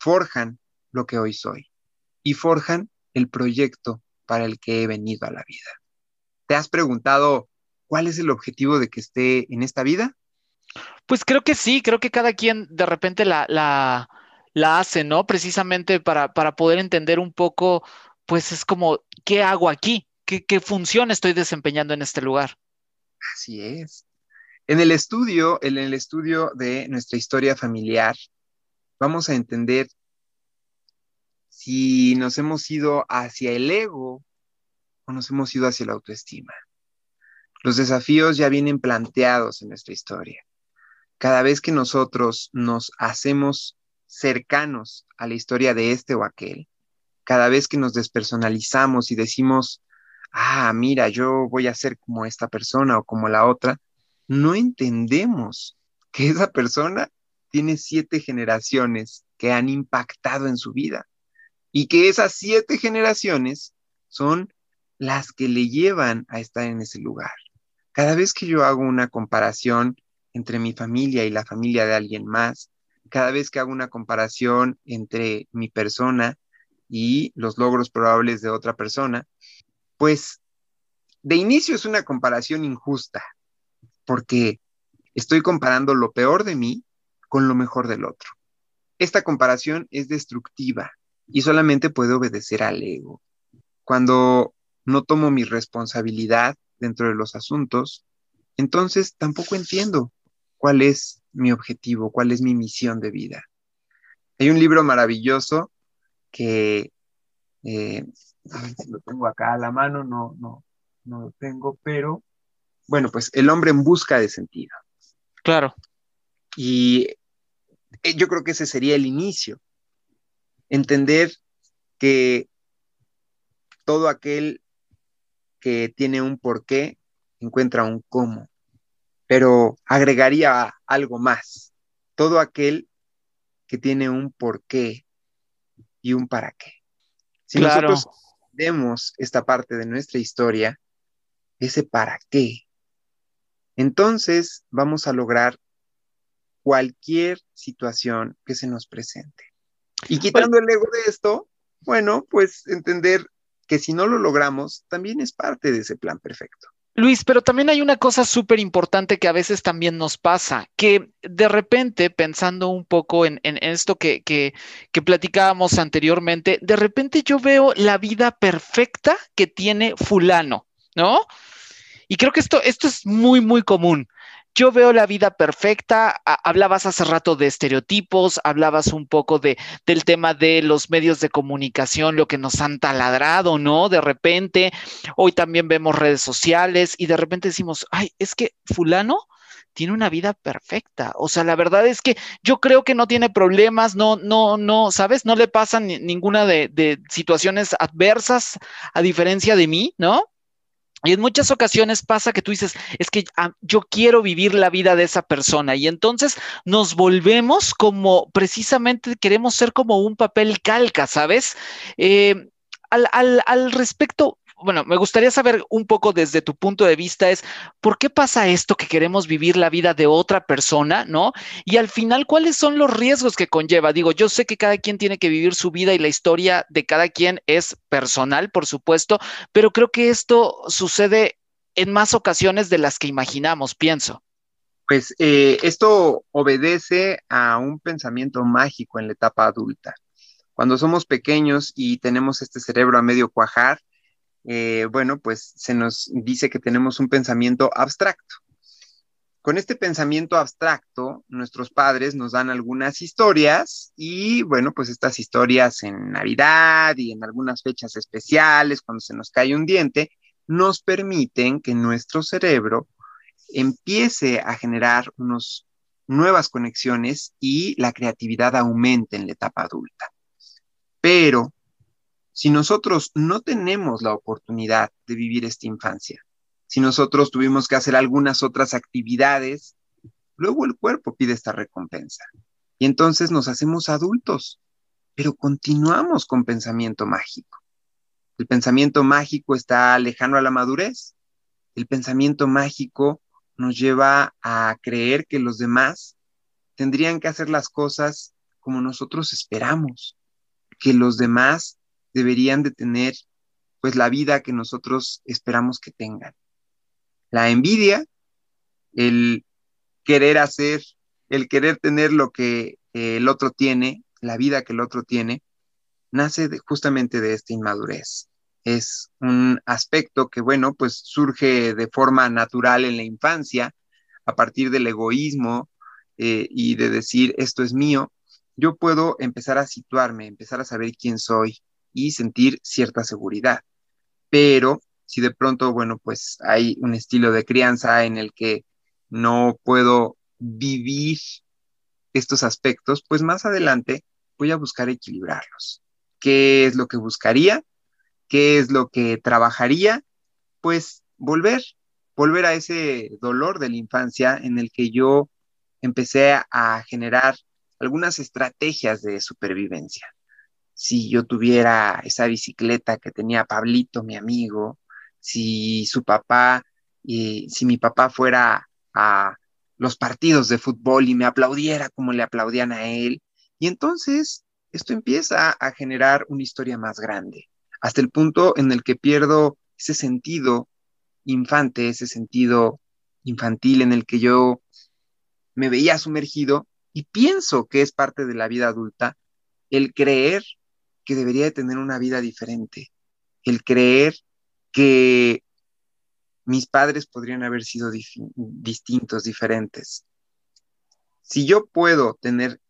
S3: forjan lo que hoy soy y forjan el proyecto para el que he venido a la vida. ¿Te has preguntado cuál es el objetivo de que esté en esta vida?
S2: Pues creo que sí, creo que cada quien de repente la, la, la hace, ¿no? Precisamente para, para, poder entender un poco, pues es como, ¿qué hago aquí? ¿Qué, ¿Qué función estoy desempeñando en este lugar?
S3: Así es. En el estudio, en el estudio de nuestra historia familiar, vamos a entender si nos hemos ido hacia el ego o nos hemos ido hacia la autoestima. Los desafíos ya vienen planteados en nuestra historia. Cada vez que nosotros nos hacemos cercanos a la historia de este o aquel, cada vez que nos despersonalizamos y decimos, ah, mira, yo voy a ser como esta persona o como la otra, no entendemos que esa persona tiene siete generaciones que han impactado en su vida y que esas siete generaciones son las que le llevan a estar en ese lugar. Cada vez que yo hago una comparación entre mi familia y la familia de alguien más, cada vez que hago una comparación entre mi persona y los logros probables de otra persona, pues de inicio es una comparación injusta, porque Estoy comparando lo peor de mí con lo mejor del otro. Esta comparación es destructiva y solamente puede obedecer al ego. Cuando no tomo mi responsabilidad dentro de los asuntos, entonces tampoco entiendo cuál es mi objetivo, cuál es mi misión de vida. Hay un libro maravilloso que, eh, a ver si lo tengo acá a la mano, no, no, no lo tengo, pero bueno, pues el hombre en busca de sentido.
S2: Claro.
S3: Y eh, yo creo que ese sería el inicio. Entender que todo aquel que tiene un porqué encuentra un cómo, pero agregaría algo más. Todo aquel que tiene un porqué y un para qué. Si nosotros vemos esta parte de nuestra historia, ese para qué, entonces vamos a lograr cualquier situación que se nos presente. Y quitando el ego de esto, bueno, pues entender que si no lo logramos, también es parte de ese plan perfecto.
S2: Luis, pero también hay una cosa súper importante que a veces también nos pasa, que de repente, pensando un poco en, esto que, que, platicábamos anteriormente, de repente yo veo la vida perfecta que tiene fulano, ¿no? Y creo que esto, esto es muy, muy común. Yo veo la vida perfecta. Hablabas hace rato de estereotipos, hablabas un poco de, del tema de los medios de comunicación, lo que nos han taladrado, ¿no? De repente, hoy también vemos redes sociales y de repente decimos, ay, es que fulano tiene una vida perfecta. O sea, la verdad es que yo creo que no tiene problemas, no, no, no, ¿sabes? No le pasan ninguna de, de situaciones adversas a diferencia de mí, ¿no? Y en muchas ocasiones pasa que tú dices, es que ah, yo quiero vivir la vida de esa persona y entonces nos volvemos como precisamente queremos ser como un papel calca, ¿sabes? Eh, al, al, al, respecto, bueno, me gustaría saber un poco desde tu punto de vista es, ¿por qué pasa esto que queremos vivir la vida de otra persona, ¿no? Y al final, ¿cuáles son los riesgos que conlleva? Digo, yo sé que cada quien tiene que vivir su vida y la historia de cada quien es personal, por supuesto, pero creo que esto sucede en más ocasiones de las que imaginamos, pienso.
S3: Pues eh, esto obedece a un pensamiento mágico en la etapa adulta. Cuando somos pequeños y tenemos este cerebro a medio cuajar, eh, bueno, pues se nos dice que tenemos un pensamiento abstracto. Con este pensamiento abstracto, nuestros padres nos dan algunas historias y bueno, pues estas historias en Navidad y en algunas fechas especiales, cuando se nos cae un diente, nos permiten que nuestro cerebro empiece a generar unas nuevas conexiones y la creatividad aumente en la etapa adulta. Pero si nosotros no tenemos la oportunidad de vivir esta infancia, si nosotros tuvimos que hacer algunas otras actividades, luego el cuerpo pide esta recompensa. Y entonces nos hacemos adultos, pero continuamos con pensamiento mágico. El pensamiento mágico está lejano a la madurez. El pensamiento mágico nos lleva a creer que los demás tendrían que hacer las cosas como nosotros esperamos, que los demás deberían de tener pues la vida que nosotros esperamos que tengan. La envidia, el querer hacer, el querer tener lo que el otro tiene, la vida que el otro tiene, nace justamente de esta inmadurez. Es un aspecto que, bueno, pues surge de forma natural en la infancia, a partir del egoísmo eh, y de decir, esto es mío, yo puedo empezar a situarme, empezar a saber quién soy, y sentir cierta seguridad. Pero si de pronto, bueno, pues hay un estilo de crianza en el que no puedo vivir estos aspectos, pues más adelante voy a buscar equilibrarlos. ¿Qué es lo que buscaría? ¿Qué es lo que trabajaría? Pues volver, volver a ese dolor de la infancia en el que yo empecé a generar algunas estrategias de supervivencia si yo tuviera esa bicicleta que tenía Pablito, mi amigo, si su papá, y si mi papá fuera a los partidos de fútbol y me aplaudiera como le aplaudían a él. Y entonces esto empieza a generar una historia más grande, hasta el punto en el que pierdo ese sentido infante, ese sentido infantil en el que yo me veía sumergido y pienso que es parte de la vida adulta el creer que debería de tener una vida diferente, el creer que mis padres podrían haber sido distintos, diferentes. Si yo puedo tener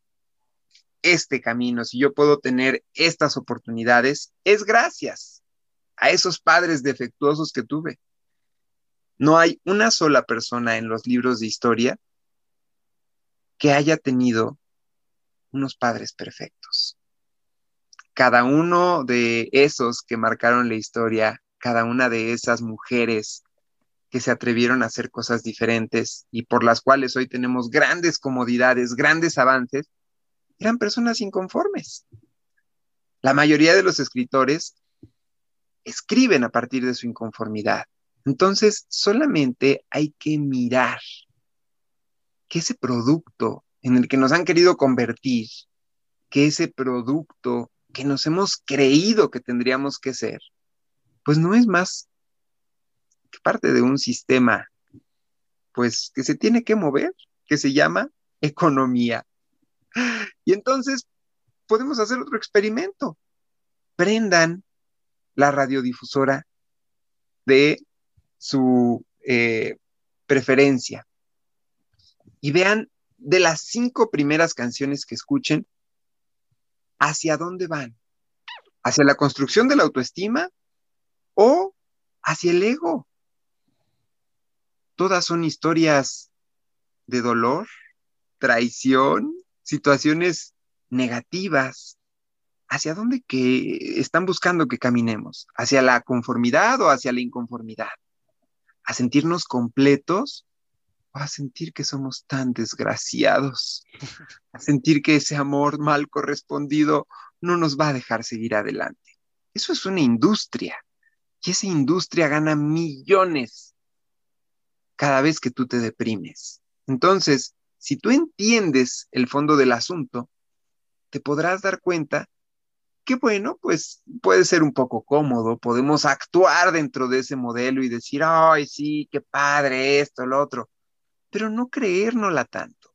S3: este camino, si yo puedo tener estas oportunidades, es gracias a esos padres defectuosos que tuve. No hay una sola persona en los libros de historia que haya tenido unos padres perfectos. Cada uno de esos que marcaron la historia, cada una de esas mujeres que se atrevieron a hacer cosas diferentes y por las cuales hoy tenemos grandes comodidades, grandes avances, eran personas inconformes. La mayoría de los escritores escriben a partir de su inconformidad. Entonces, solamente hay que mirar que ese producto en el que nos han querido convertir, que ese producto que nos hemos creído que tendríamos que ser, pues no es más que parte de un sistema, pues que se tiene que mover, que se llama economía. Y entonces podemos hacer otro experimento. Prendan la radiodifusora de su eh, preferencia y vean de las cinco primeras canciones que escuchen, hacia dónde van. ¿Hacia la construcción de la autoestima o hacia el ego? Todas son historias de dolor, traición, situaciones negativas, ¿hacia dónde que están buscando que caminemos? ¿Hacia la conformidad o hacia la inconformidad? ¿A sentirnos completos a sentir que somos tan desgraciados? ¿A sentir que ese amor mal correspondido no nos va a dejar seguir adelante? Eso es una industria y esa industria gana millones cada vez que tú te deprimes. Entonces, si tú entiendes el fondo del asunto, te podrás dar cuenta que bueno, pues puede ser un poco cómodo, podemos actuar dentro de ese modelo y decir, ay, sí, qué padre esto, lo otro, pero no creérnosla tanto,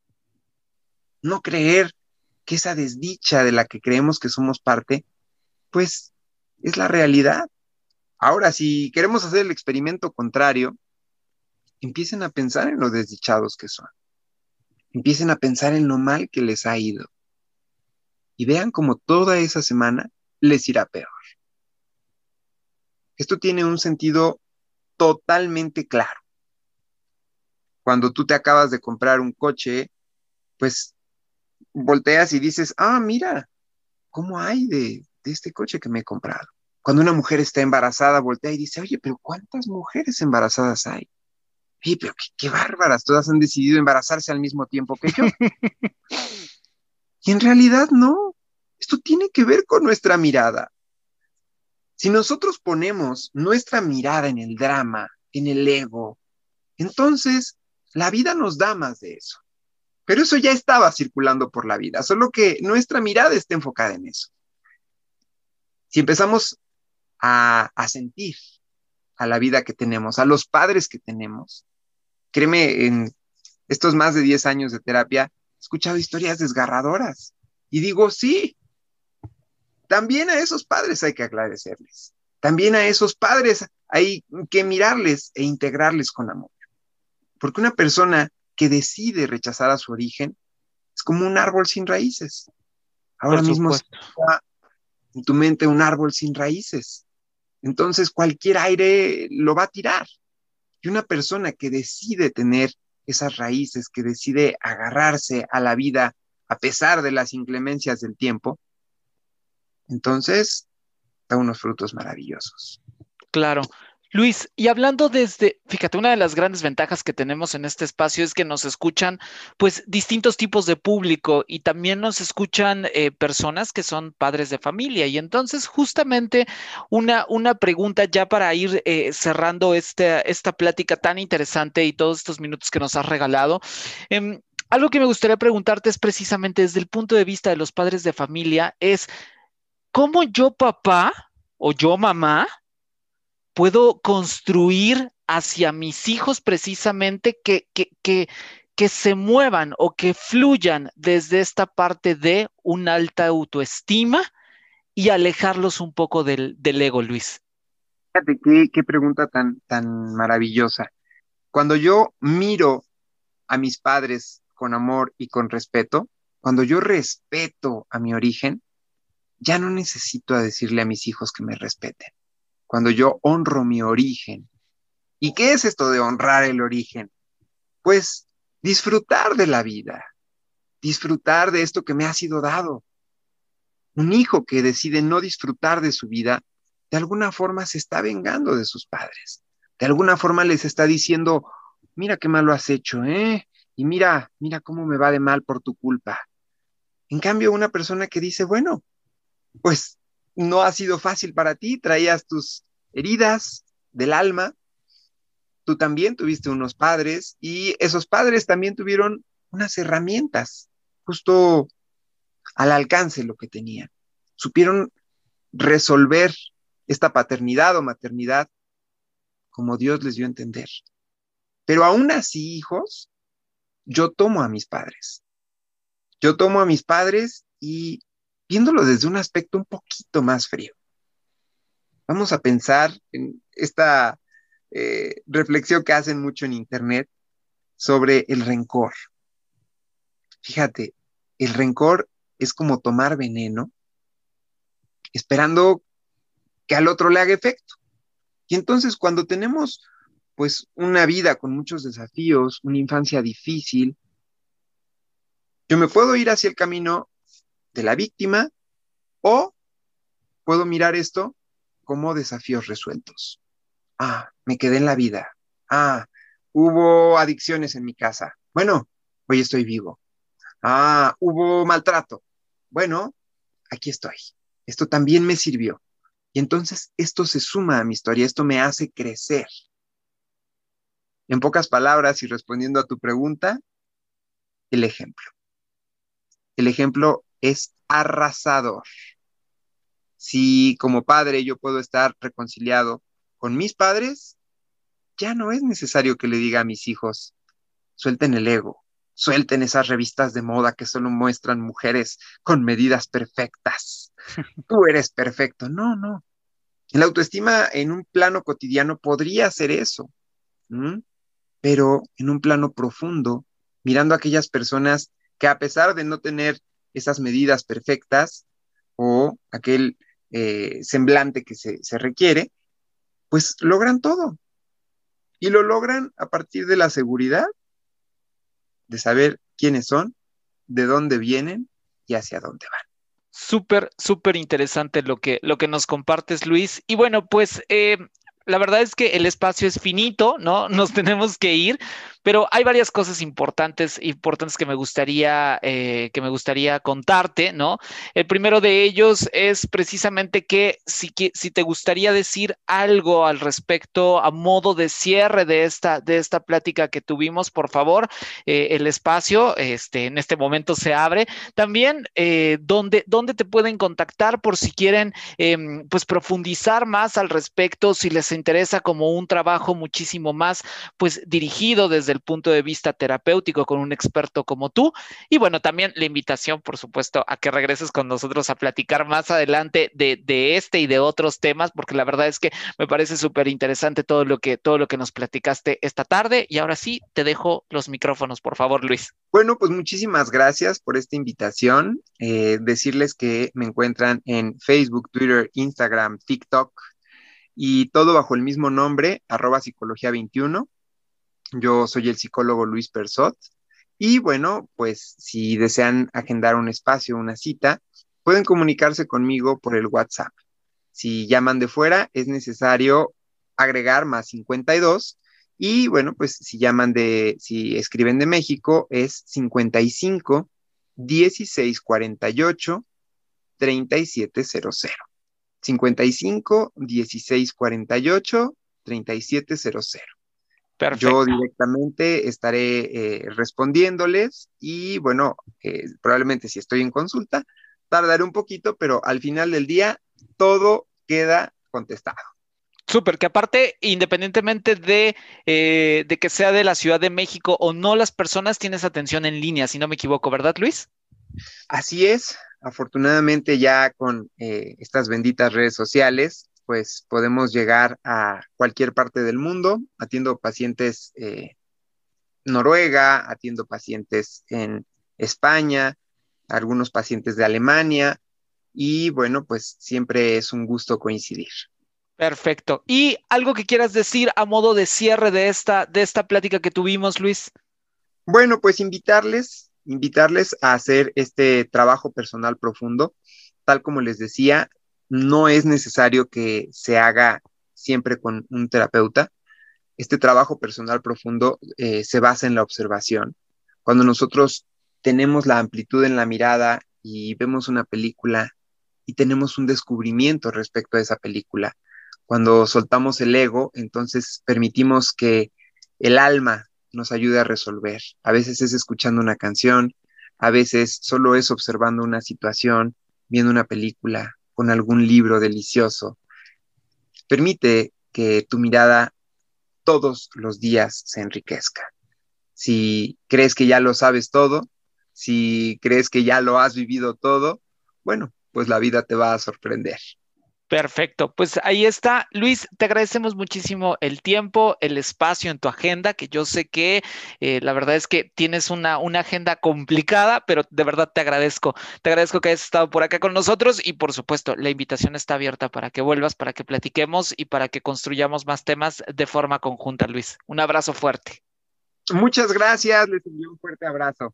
S3: no creer que esa desdicha de la que creemos que somos parte, pues es la realidad. Ahora, si queremos hacer el experimento contrario, empiecen a pensar en lo desdichados que son empiecen a pensar en lo mal que les ha ido y vean cómo toda esa semana les irá peor. Esto tiene un sentido totalmente claro. Cuando tú te acabas de comprar un coche, pues volteas y dices, ah, mira, ¿cómo hay de, este coche que me he comprado? Cuando una mujer está embarazada, voltea y dice, oye, pero ¿cuántas mujeres embarazadas hay? Sí, pero qué, bárbaras, todas han decidido embarazarse al mismo tiempo que yo. y en realidad no, esto tiene que ver con nuestra mirada. Si nosotros ponemos nuestra mirada en el drama, en el ego, entonces la vida nos da más de eso. Pero eso ya estaba circulando por la vida, solo que nuestra mirada está enfocada en eso. Si empezamos a, sentir a la vida que tenemos, a los padres que tenemos. Créeme, en estos más de 10 años de terapia, he escuchado historias desgarradoras. Y digo, sí, también a esos padres hay que agradecerles. También a esos padres hay que mirarles e integrarles con amor. Porque una persona que decide rechazar a su origen es como un árbol sin raíces. Ahora mismo está en tu mente un árbol sin raíces entonces cualquier aire lo va a tirar. Y una persona que decide tener esas raíces, que decide agarrarse a la vida a pesar de las inclemencias del tiempo, entonces da unos frutos maravillosos.
S2: Claro. Luis, y hablando desde, fíjate, una de las grandes ventajas que tenemos en este espacio es que nos escuchan pues distintos tipos de público y también nos escuchan eh, personas que son padres de familia. Y entonces justamente una, una pregunta ya para ir eh, cerrando este, esta plática tan interesante y todos estos minutos que nos has regalado. Em, algo que me gustaría preguntarte es precisamente desde el punto de vista de los padres de familia, es cómo yo papá o yo mamá puedo construir hacia mis hijos precisamente que, que, que se muevan o que fluyan desde esta parte de una alta autoestima y alejarlos un poco del, del ego, Luis?
S3: Fíjate qué, qué pregunta tan, tan maravillosa. Cuando yo miro a mis padres con amor y con respeto, cuando yo respeto a mi origen, ya no necesito decirle a mis hijos que me respeten. Cuando yo honro mi origen. ¿Y qué es esto de honrar el origen? Pues disfrutar de la vida, disfrutar de esto que me ha sido dado. Un hijo que decide no disfrutar de su vida, de alguna forma se está vengando de sus padres. De alguna forma les está diciendo, mira qué mal lo has hecho, ¿eh? Y mira, mira cómo me va de mal por tu culpa. En cambio, una persona que dice, bueno, pues no ha sido fácil para ti, traías tus heridas del alma, tú también tuviste unos padres y esos padres también tuvieron unas herramientas justo al alcance lo que tenían. Supieron resolver esta paternidad o maternidad como Dios les dio a entender. Pero aún así, hijos, yo tomo a mis padres. Yo tomo a mis padres y viéndolo desde un aspecto un poquito más frío. Vamos a pensar en esta eh, reflexión que hacen mucho en Internet sobre el rencor. Fíjate, el rencor es como tomar veneno esperando que al otro le haga efecto. Y entonces cuando tenemos pues una vida con muchos desafíos, una infancia difícil, yo me puedo ir hacia el camino de la víctima o puedo mirar esto como desafíos resueltos. Ah, me quedé en la vida. Ah, hubo adicciones en mi casa. Bueno, hoy estoy vivo. Ah, hubo maltrato. Bueno, aquí estoy. Esto también me sirvió. Y entonces esto se suma a mi historia, esto me hace crecer. En pocas palabras y respondiendo a tu pregunta, el ejemplo. El ejemplo es arrasador. Si como padre yo puedo estar reconciliado con mis padres, ya no es necesario que le diga a mis hijos, suelten el ego, suelten esas revistas de moda que solo muestran mujeres con medidas perfectas. Tú eres perfecto. No, no. La autoestima en un plano cotidiano podría ser eso, pero en un plano profundo, mirando a aquellas personas que a pesar de no tener esas medidas perfectas o aquel eh, semblante que se, se requiere, pues logran todo. Y lo logran a partir de la seguridad de saber quiénes son, de dónde vienen y hacia dónde van.
S2: Súper, súper interesante lo que, lo que nos compartes, Luis. Y bueno, pues eh, la verdad es que el espacio es finito, ¿no? Nos tenemos que ir, pero hay varias cosas importantes, importantes que me gustaría, eh, que me gustaría contarte, ¿no? El primero de ellos es precisamente que si, si te gustaría decir algo al respecto a modo de cierre de esta, de esta plática que tuvimos, por favor, eh, el espacio este, en este momento se abre. También, eh, ¿dónde, ¿dónde, te pueden contactar por si quieren, em, pues, profundizar más al respecto, si les interesa como un trabajo muchísimo más, pues, dirigido desde punto de vista terapéutico con un experto como tú. Y bueno, también la invitación, por supuesto, a que regreses con nosotros a platicar más adelante de, de este y de otros temas, porque la verdad es que me parece súper interesante todo lo que todo lo que nos platicaste esta tarde. Y ahora sí, te dejo los micrófonos, por favor, Luis.
S3: Bueno, pues muchísimas gracias por esta invitación. Eh, decirles que me encuentran en Facebook, Twitter, Instagram, TikTok y todo bajo el mismo nombre, arroba psicología 21. Yo soy el psicólogo Luis Persot y bueno, pues si desean agendar un espacio, una cita, pueden comunicarse conmigo por el WhatsApp. Si llaman de fuera, es necesario agregar más 52 y bueno, pues si llaman de, si escriben de México, es 55 16 48 3700. 55 16 48 3700. Yo directamente estaré eh, respondiéndoles y bueno, eh, probablemente si estoy en consulta, tardaré un poquito, pero al final del día todo queda contestado.
S2: Súper, que aparte, independientemente de, eh, de que sea de la Ciudad de México o no, las personas tienes atención en línea, si no me equivoco, ¿verdad, Luis?
S3: Así es, afortunadamente ya con eh, estas benditas redes sociales, pues podemos llegar a cualquier parte del mundo, atiendo pacientes eh, Noruega, atiendo pacientes en España, algunos pacientes de Alemania, y bueno, pues siempre es un gusto coincidir.
S2: Perfecto. ¿Y algo que quieras decir a modo de cierre de esta, de esta plática que tuvimos, Luis?
S3: Bueno, pues invitarles, invitarles a hacer este trabajo personal profundo. Tal como les decía, no es necesario que se haga siempre con un terapeuta. Este trabajo personal profundo eh, se basa en la observación. Cuando nosotros tenemos la amplitud en la mirada y vemos una película y tenemos un descubrimiento respecto a esa película, cuando soltamos el ego, entonces permitimos que el alma nos ayude a resolver. A veces es escuchando una canción, a veces solo es observando una situación, viendo una película, con algún libro delicioso. Permite que tu mirada todos los días se enriquezca. Si crees que ya lo sabes todo, si crees que ya lo has vivido todo, bueno, pues la vida te va a sorprender.
S2: Perfecto, pues ahí está. Luis, te agradecemos muchísimo el tiempo, el espacio en tu agenda, que yo sé que eh, la verdad es que tienes una, una agenda complicada, pero de verdad te agradezco. Te agradezco que hayas estado por acá con nosotros y por supuesto, la invitación está abierta para que vuelvas, para que platiquemos y para que construyamos más temas de forma conjunta, Luis. Un abrazo fuerte.
S3: Muchas gracias, les envío un fuerte abrazo.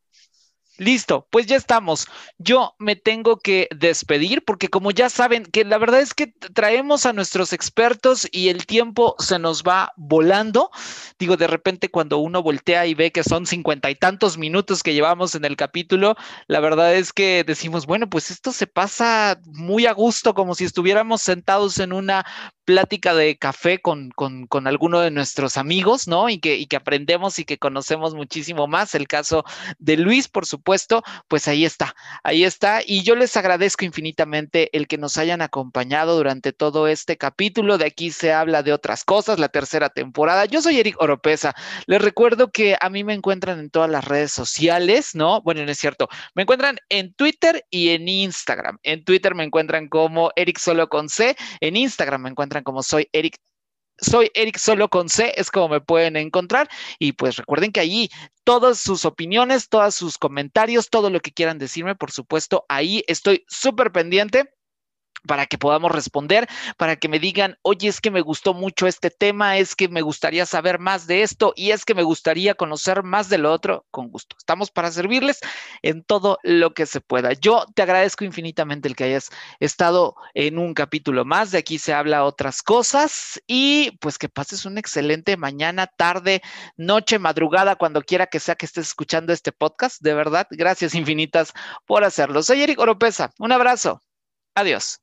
S2: Listo, pues ya estamos. Yo me tengo que despedir porque como ya saben que la verdad es que traemos a nuestros expertos y el tiempo se nos va volando. Digo, de repente cuando uno voltea y ve que son cincuenta y tantos minutos que llevamos en el capítulo, la verdad es que decimos, bueno, pues esto se pasa muy a gusto, como si estuviéramos sentados en una plática de café con, con, alguno de nuestros amigos, ¿no? Y que, y que aprendemos y que conocemos muchísimo más. El caso de Luis, por supuesto, pues ahí está, ahí está. Y yo les agradezco infinitamente el que nos hayan acompañado durante todo este capítulo. De aquí se habla de otras cosas, la tercera temporada. Yo soy Eric Oropesa. Les recuerdo que a mí me encuentran en todas las redes sociales, ¿no? Bueno, no es cierto. Me encuentran en Twitter y en Instagram. En Twitter me encuentran como Eric Solo con C. En Instagram me encuentran como soy Eric soy Eric solo con C, es como me pueden encontrar. Y pues recuerden que allí todas sus opiniones, todos sus comentarios, todo lo que quieran decirme, por supuesto, ahí estoy súper pendiente para que podamos responder, para que me digan, oye, es que me gustó mucho este tema, es que me gustaría saber más de esto y es que me gustaría conocer más de lo otro, con gusto. Estamos para servirles en todo lo que se pueda. Yo te agradezco infinitamente el que hayas estado en un capítulo más, de aquí se habla otras cosas y pues que pases una excelente mañana, tarde, noche, madrugada, cuando quiera que sea que estés escuchando este podcast. De verdad, gracias infinitas por hacerlo. Soy Eric Oropesa, un abrazo. Adiós.